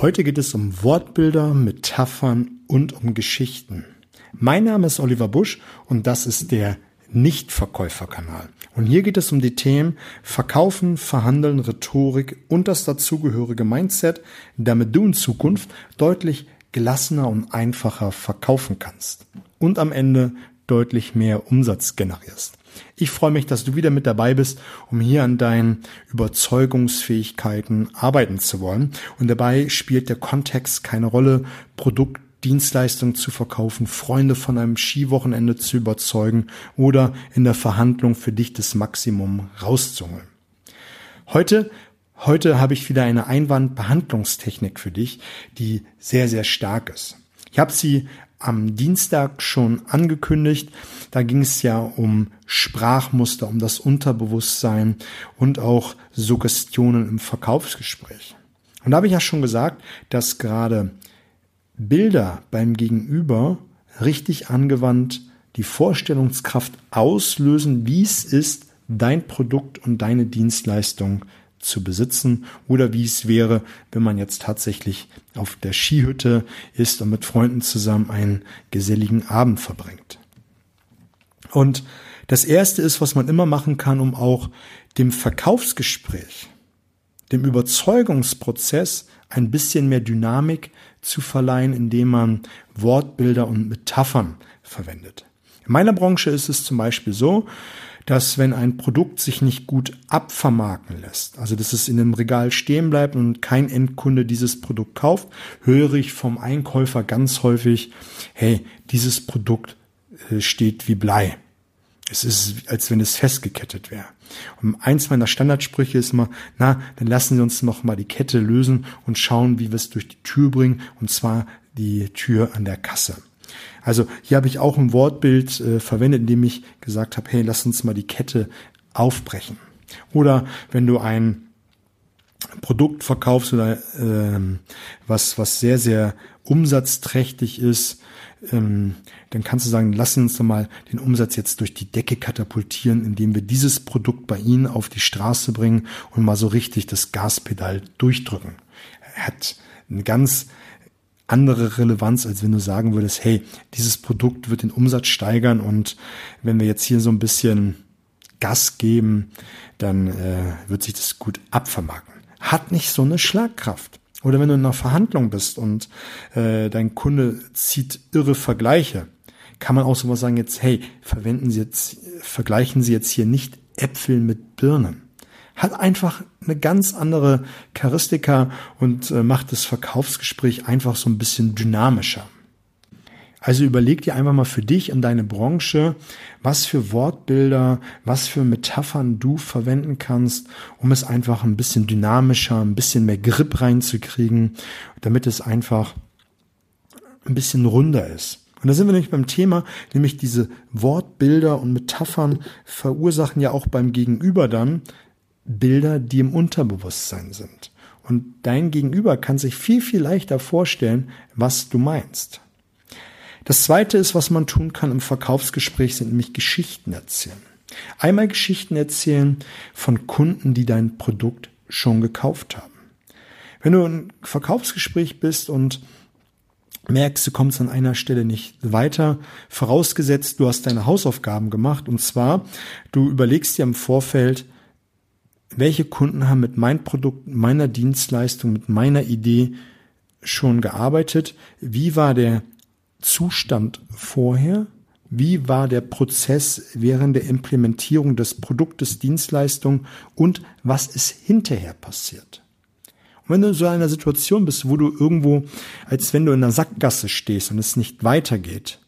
Heute geht es um Wortbilder, Metaphern und um Geschichten. Mein Name ist Oliver Busch und das ist der Nichtverkäuferkanal. Und hier geht es um die Themen Verkaufen, Verhandeln, Rhetorik und das dazugehörige Mindset, damit du in Zukunft deutlich gelassener und einfacher verkaufen kannst und am Ende deutlich mehr Umsatz generierst. Ich freue mich, dass du wieder mit dabei bist, um hier an deinen Überzeugungsfähigkeiten arbeiten zu wollen. Und dabei spielt der Kontext keine Rolle, Produkt, Dienstleistung zu verkaufen, Freunde von einem Skiwochenende zu überzeugen oder in der Verhandlung für dich das Maximum rauszuholen. Heute Heute habe ich wieder eine Einwandbehandlungstechnik für dich, die sehr, sehr stark ist. Ich habe sie am Dienstag schon angekündigt. Da ging es ja um Sprachmuster, um das Unterbewusstsein und auch Suggestionen im Verkaufsgespräch. Und da habe ich ja schon gesagt, dass gerade Bilder beim Gegenüber richtig angewandt die Vorstellungskraft auslösen, wie es ist, dein Produkt und deine Dienstleistung zu besitzen oder wie es wäre, wenn man jetzt tatsächlich auf der Skihütte ist und mit Freunden zusammen einen geselligen Abend verbringt. Und das erste ist, was man immer machen kann, um auch dem Verkaufsgespräch, dem Überzeugungsprozess ein bisschen mehr Dynamik zu verleihen, indem man Wortbilder und Metaphern verwendet. In meiner Branche ist es zum Beispiel so, dass wenn ein Produkt sich nicht gut abvermarkten lässt, also dass es in einem Regal stehen bleibt und kein Endkunde dieses Produkt kauft, höre ich vom Einkäufer ganz häufig, hey, dieses Produkt äh, steht wie Blei. Es ist, als wenn es festgekettet wäre. Und eins meiner Standardsprüche ist immer, na, dann lassen Sie uns noch mal die Kette lösen und schauen, wie wir es durch die Tür bringen, und zwar die Tür an der Kasse. Also hier habe ich auch ein Wortbild äh, verwendet, in dem ich gesagt habe, hey, lass uns mal die Kette aufbrechen. Oder wenn du ein Produkt verkaufst oder ähm, was, was sehr, sehr umsatzträchtig ist, ähm, dann kannst du sagen, lass uns doch mal den Umsatz jetzt durch die Decke katapultieren, indem wir dieses Produkt bei Ihnen auf die Straße bringen und mal so richtig das Gaspedal durchdrücken. Er hat eine ganz andere Relevanz, als wenn du sagen würdest, hey, dieses Produkt wird den Umsatz steigern und wenn wir jetzt hier so ein bisschen Gas geben, dann äh, wird sich das gut abvermarkten. Hat nicht so eine Schlagkraft. Oder wenn du in einer Verhandlung bist und äh, dein Kunde zieht irre Vergleiche, kann man auch sowas sagen jetzt, hey, verwenden Sie jetzt, vergleichen Sie jetzt hier nicht Äpfel mit Birnen hat einfach eine ganz andere Charistika und äh, macht das Verkaufsgespräch einfach so ein bisschen dynamischer. Also überleg dir einfach mal für dich und deine Branche, was für Wortbilder, was für Metaphern du verwenden kannst, um es einfach ein bisschen dynamischer, ein bisschen mehr Grip reinzukriegen, damit es einfach ein bisschen runder ist. Und da sind wir nämlich beim Thema, nämlich diese Wortbilder und Metaphern verursachen ja auch beim Gegenüber dann Bilder, die im Unterbewusstsein sind. Und dein Gegenüber kann sich viel, viel leichter vorstellen, was du meinst. Das zweite ist, was man tun kann im Verkaufsgespräch, sind nämlich Geschichten erzählen. Einmal Geschichten erzählen von Kunden, die dein Produkt schon gekauft haben. Wenn du im Verkaufsgespräch bist und merkst, du kommst an einer Stelle nicht weiter, vorausgesetzt, du hast deine Hausaufgaben gemacht und zwar, du überlegst dir im Vorfeld, welche Kunden haben mit meinem Produkt, meiner Dienstleistung, mit meiner Idee schon gearbeitet? Wie war der Zustand vorher? Wie war der Prozess während der Implementierung des Produktes, Dienstleistung und was ist hinterher passiert? Und wenn du in so einer Situation bist, wo du irgendwo, als wenn du in einer Sackgasse stehst und es nicht weitergeht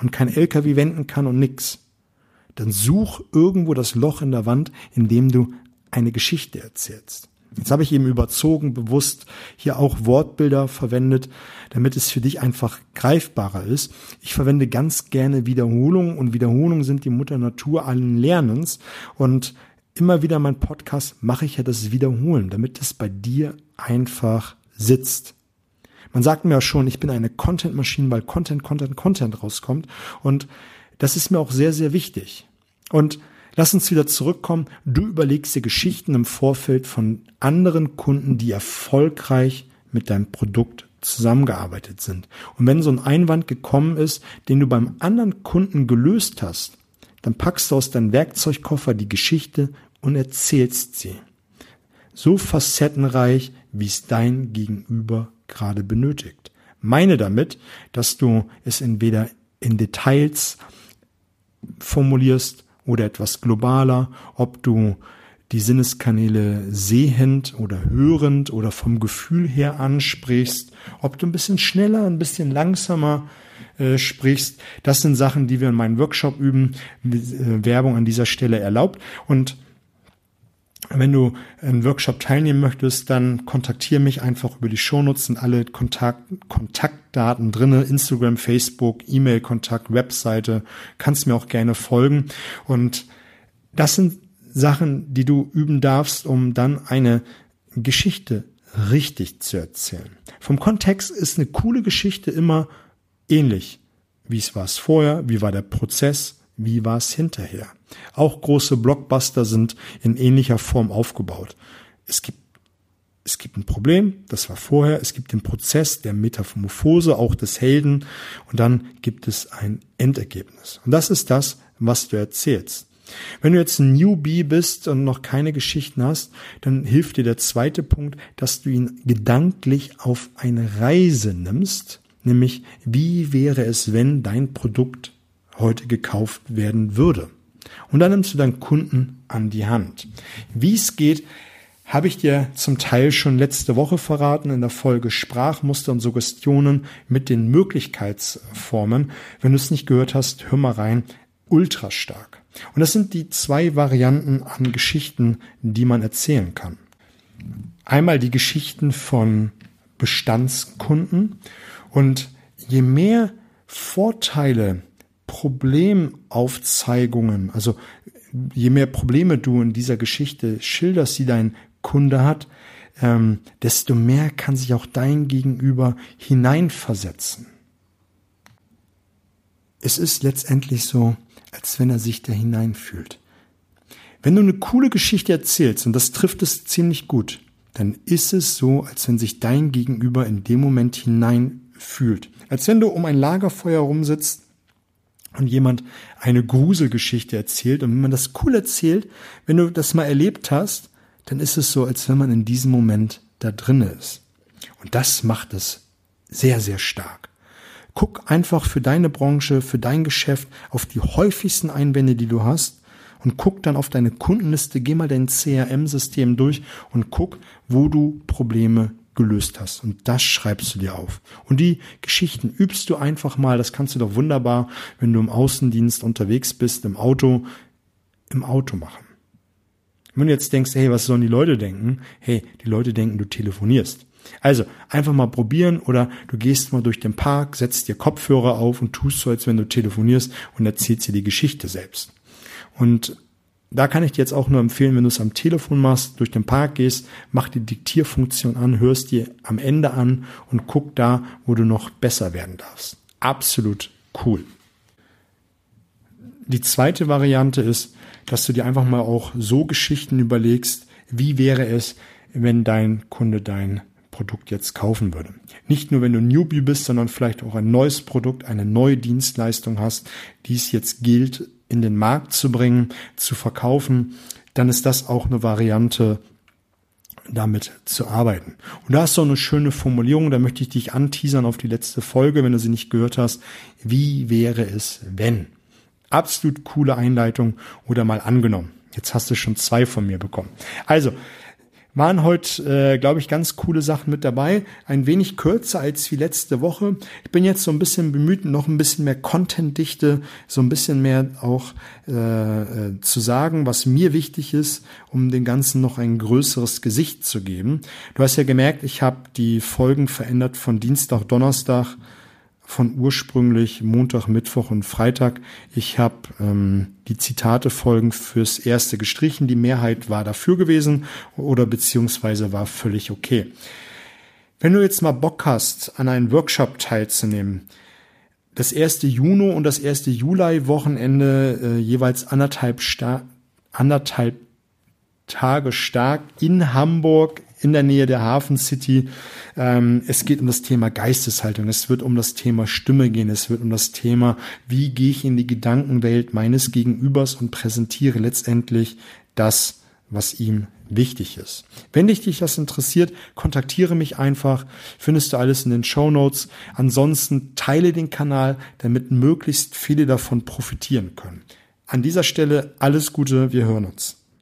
und kein LKW wenden kann und nix, dann such irgendwo das Loch in der Wand, in dem du eine Geschichte erzählst. Jetzt habe ich eben überzogen, bewusst hier auch Wortbilder verwendet, damit es für dich einfach greifbarer ist. Ich verwende ganz gerne Wiederholungen und Wiederholungen sind die Mutter Natur allen Lernens und immer wieder mein Podcast mache ich ja das Wiederholen, damit es bei dir einfach sitzt. Man sagt mir ja schon, ich bin eine Content-Maschine, weil Content, Content, Content rauskommt und das ist mir auch sehr, sehr wichtig. Und Lass uns wieder zurückkommen. Du überlegst dir Geschichten im Vorfeld von anderen Kunden, die erfolgreich mit deinem Produkt zusammengearbeitet sind. Und wenn so ein Einwand gekommen ist, den du beim anderen Kunden gelöst hast, dann packst du aus deinem Werkzeugkoffer die Geschichte und erzählst sie. So facettenreich, wie es dein Gegenüber gerade benötigt. Meine damit, dass du es entweder in Details formulierst oder etwas globaler, ob du die Sinneskanäle sehend oder hörend oder vom Gefühl her ansprichst, ob du ein bisschen schneller, ein bisschen langsamer äh, sprichst. Das sind Sachen, die wir in meinem Workshop üben. Äh, Werbung an dieser Stelle erlaubt. Und wenn du einen Workshop teilnehmen möchtest, dann kontaktiere mich einfach über die Shownotes, sind alle Kontakt, Kontaktdaten drinne, Instagram, Facebook, E-Mail-Kontakt, Webseite, kannst mir auch gerne folgen. Und das sind Sachen, die du üben darfst, um dann eine Geschichte richtig zu erzählen. Vom Kontext ist eine coole Geschichte immer ähnlich. Wie war es vorher? Wie war der Prozess? Wie war es hinterher? Auch große Blockbuster sind in ähnlicher Form aufgebaut. Es gibt es gibt ein Problem, das war vorher, es gibt den Prozess der Metamorphose, auch des Helden, und dann gibt es ein Endergebnis. Und das ist das, was du erzählst. Wenn du jetzt ein Newbie bist und noch keine Geschichten hast, dann hilft dir der zweite Punkt, dass du ihn gedanklich auf eine Reise nimmst, nämlich wie wäre es, wenn dein Produkt heute gekauft werden würde. Und dann nimmst du deinen Kunden an die Hand. Wie es geht, habe ich dir zum Teil schon letzte Woche verraten in der Folge Sprachmuster und Suggestionen mit den Möglichkeitsformen. Wenn du es nicht gehört hast, hör mal rein. Ultra stark. Und das sind die zwei Varianten an Geschichten, die man erzählen kann. Einmal die Geschichten von Bestandskunden und je mehr Vorteile Problemaufzeigungen, also je mehr Probleme du in dieser Geschichte schilderst, die dein Kunde hat, ähm, desto mehr kann sich auch dein Gegenüber hineinversetzen. Es ist letztendlich so, als wenn er sich da hineinfühlt. Wenn du eine coole Geschichte erzählst, und das trifft es ziemlich gut, dann ist es so, als wenn sich dein Gegenüber in dem Moment hineinfühlt. Als wenn du um ein Lagerfeuer rumsitzt und jemand eine Gruselgeschichte erzählt und wenn man das cool erzählt, wenn du das mal erlebt hast, dann ist es so, als wenn man in diesem Moment da drinne ist. Und das macht es sehr, sehr stark. Guck einfach für deine Branche, für dein Geschäft auf die häufigsten Einwände, die du hast und guck dann auf deine Kundenliste, geh mal dein CRM-System durch und guck, wo du Probleme gelöst hast. Und das schreibst du dir auf. Und die Geschichten übst du einfach mal. Das kannst du doch wunderbar, wenn du im Außendienst unterwegs bist, im Auto, im Auto machen. Wenn du jetzt denkst, hey, was sollen die Leute denken? Hey, die Leute denken, du telefonierst. Also einfach mal probieren oder du gehst mal durch den Park, setzt dir Kopfhörer auf und tust so, als wenn du telefonierst und erzählst dir die Geschichte selbst. Und da kann ich dir jetzt auch nur empfehlen, wenn du es am Telefon machst, durch den Park gehst, mach die Diktierfunktion an, hörst dir am Ende an und guck da, wo du noch besser werden darfst. Absolut cool. Die zweite Variante ist, dass du dir einfach mal auch so Geschichten überlegst, wie wäre es, wenn dein Kunde dein Produkt jetzt kaufen würde. Nicht nur, wenn du Newbie bist, sondern vielleicht auch ein neues Produkt, eine neue Dienstleistung hast, die es jetzt gilt in den Markt zu bringen, zu verkaufen, dann ist das auch eine Variante, damit zu arbeiten. Und da ist so eine schöne Formulierung, da möchte ich dich anteasern auf die letzte Folge, wenn du sie nicht gehört hast. Wie wäre es, wenn? Absolut coole Einleitung oder mal angenommen. Jetzt hast du schon zwei von mir bekommen. Also, waren heute, äh, glaube ich, ganz coole Sachen mit dabei. Ein wenig kürzer als wie letzte Woche. Ich bin jetzt so ein bisschen bemüht, noch ein bisschen mehr Contentdichte, so ein bisschen mehr auch äh, äh, zu sagen, was mir wichtig ist, um dem Ganzen noch ein größeres Gesicht zu geben. Du hast ja gemerkt, ich habe die Folgen verändert von Dienstag, Donnerstag von ursprünglich Montag, Mittwoch und Freitag. Ich habe ähm, die Zitate folgen fürs erste gestrichen. Die Mehrheit war dafür gewesen oder beziehungsweise war völlig okay. Wenn du jetzt mal Bock hast, an einem Workshop teilzunehmen, das erste Juni und das erste Juli Wochenende äh, jeweils anderthalb, Sta anderthalb Tage stark in Hamburg, in der Nähe der Hafen City. Ähm, es geht um das Thema Geisteshaltung, es wird um das Thema Stimme gehen, es wird um das Thema, wie gehe ich in die Gedankenwelt meines Gegenübers und präsentiere letztendlich das, was ihm wichtig ist. Wenn dich, dich das interessiert, kontaktiere mich einfach. Findest du alles in den Show Notes. Ansonsten teile den Kanal, damit möglichst viele davon profitieren können. An dieser Stelle alles Gute. Wir hören uns.